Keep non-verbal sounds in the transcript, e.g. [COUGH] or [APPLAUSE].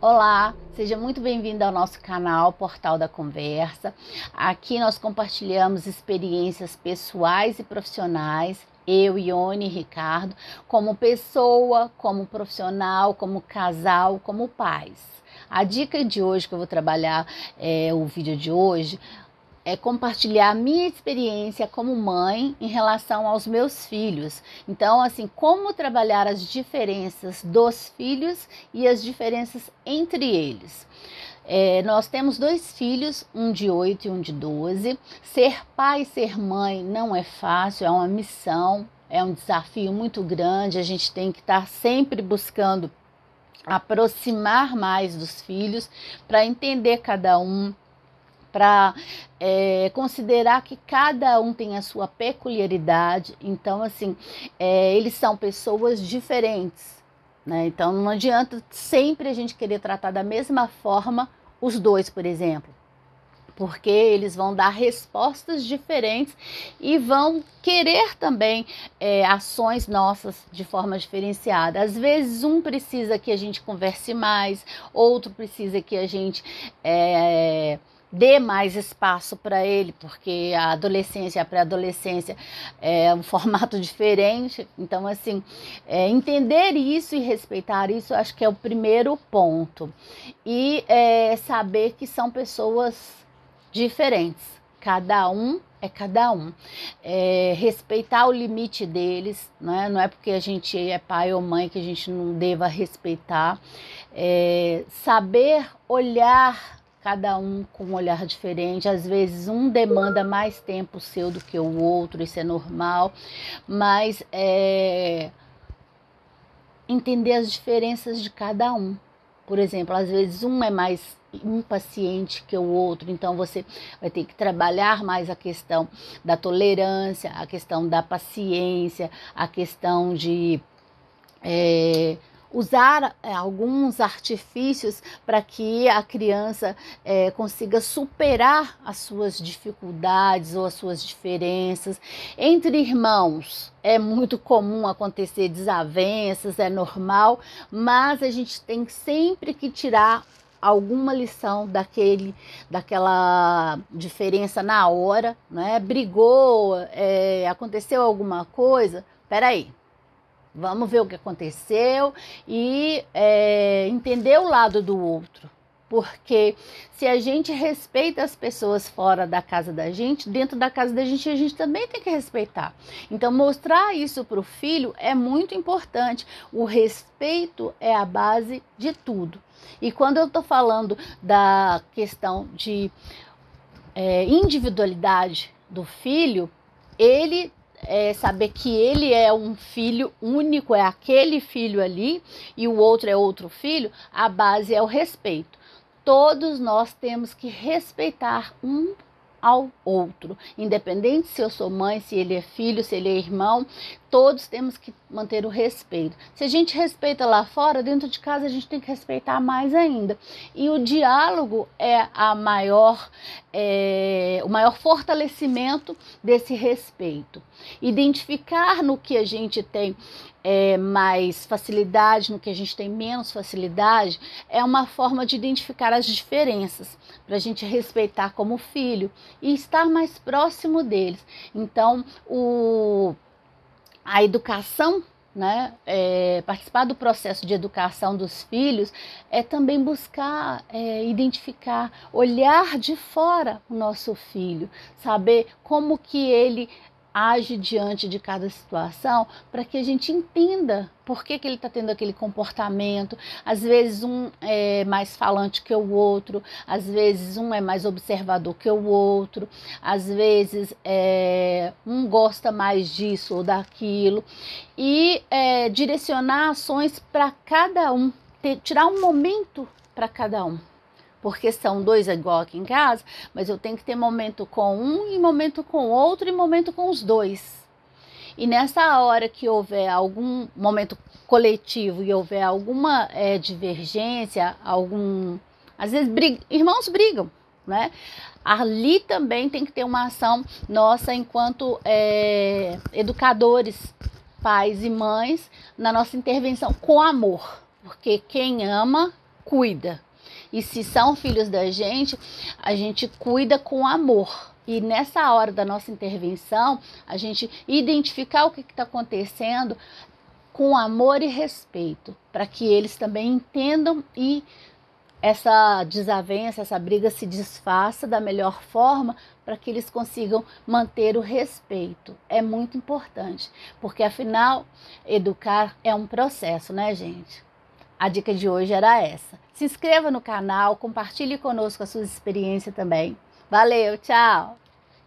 Olá, seja muito bem-vindo ao nosso canal Portal da Conversa. Aqui nós compartilhamos experiências pessoais e profissionais, eu, Ione e Ricardo, como pessoa, como profissional, como casal, como pais. A dica de hoje que eu vou trabalhar, é, o vídeo de hoje, é compartilhar a minha experiência como mãe em relação aos meus filhos. Então, assim, como trabalhar as diferenças dos filhos e as diferenças entre eles. É, nós temos dois filhos, um de 8 e um de 12. Ser pai e ser mãe não é fácil, é uma missão, é um desafio muito grande. A gente tem que estar sempre buscando aproximar mais dos filhos para entender cada um, para é, considerar que cada um tem a sua peculiaridade. Então, assim, é, eles são pessoas diferentes. Né? Então, não adianta sempre a gente querer tratar da mesma forma os dois, por exemplo. Porque eles vão dar respostas diferentes e vão querer também é, ações nossas de forma diferenciada. Às vezes, um precisa que a gente converse mais, outro precisa que a gente é, dê mais espaço para ele, porque a adolescência, a pré-adolescência é um [LAUGHS] formato diferente. Então, assim, é, entender isso e respeitar isso, acho que é o primeiro ponto. E é, saber que são pessoas diferentes. Cada um é cada um. É, respeitar o limite deles, né? não é porque a gente é pai ou mãe que a gente não deva respeitar. É, saber olhar cada um com um olhar diferente. Às vezes um demanda mais tempo seu do que o outro, isso é normal, mas é, entender as diferenças de cada um. Por exemplo, às vezes um é mais impaciente que o outro, então você vai ter que trabalhar mais a questão da tolerância, a questão da paciência, a questão de é, usar é, alguns artifícios para que a criança é, consiga superar as suas dificuldades ou as suas diferenças. Entre irmãos é muito comum acontecer desavenças, é normal, mas a gente tem sempre que tirar alguma lição daquele daquela diferença na hora, né? Brigou, é, aconteceu alguma coisa, peraí, Vamos ver o que aconteceu e é, entender o lado do outro. Porque se a gente respeita as pessoas fora da casa da gente, dentro da casa da gente a gente também tem que respeitar. Então, mostrar isso para o filho é muito importante. O respeito é a base de tudo. E quando eu estou falando da questão de é, individualidade do filho, ele é saber que ele é um filho único, é aquele filho ali, e o outro é outro filho, a base é o respeito. Todos nós temos que respeitar um ao outro, independente se eu sou mãe, se ele é filho, se ele é irmão, todos temos que manter o respeito. Se a gente respeita lá fora, dentro de casa a gente tem que respeitar mais ainda. E o diálogo é a maior, é, o maior fortalecimento desse respeito. Identificar no que a gente tem é, mais facilidade, no que a gente tem menos facilidade, é uma forma de identificar as diferenças, para a gente respeitar como filho e estar mais próximo deles. Então, o a educação, né, é, participar do processo de educação dos filhos é também buscar é, identificar, olhar de fora o nosso filho, saber como que ele age diante de cada situação para que a gente entenda por que, que ele está tendo aquele comportamento. Às vezes um é mais falante que o outro, às vezes um é mais observador que o outro, às vezes é, um gosta mais disso ou daquilo. E é, direcionar ações para cada um, ter, tirar um momento para cada um porque são dois igual aqui em casa, mas eu tenho que ter momento com um e momento com outro e momento com os dois. E nessa hora que houver algum momento coletivo e houver alguma é, divergência, algum. Às vezes briga, irmãos brigam, né? Ali também tem que ter uma ação nossa enquanto é, educadores, pais e mães, na nossa intervenção com amor. Porque quem ama cuida. E se são filhos da gente, a gente cuida com amor. E nessa hora da nossa intervenção, a gente identificar o que está acontecendo com amor e respeito, para que eles também entendam e essa desavença, essa briga se desfaça da melhor forma para que eles consigam manter o respeito. É muito importante, porque afinal, educar é um processo, né, gente? A dica de hoje era essa. Se inscreva no canal, compartilhe conosco a sua experiência também. Valeu, tchau!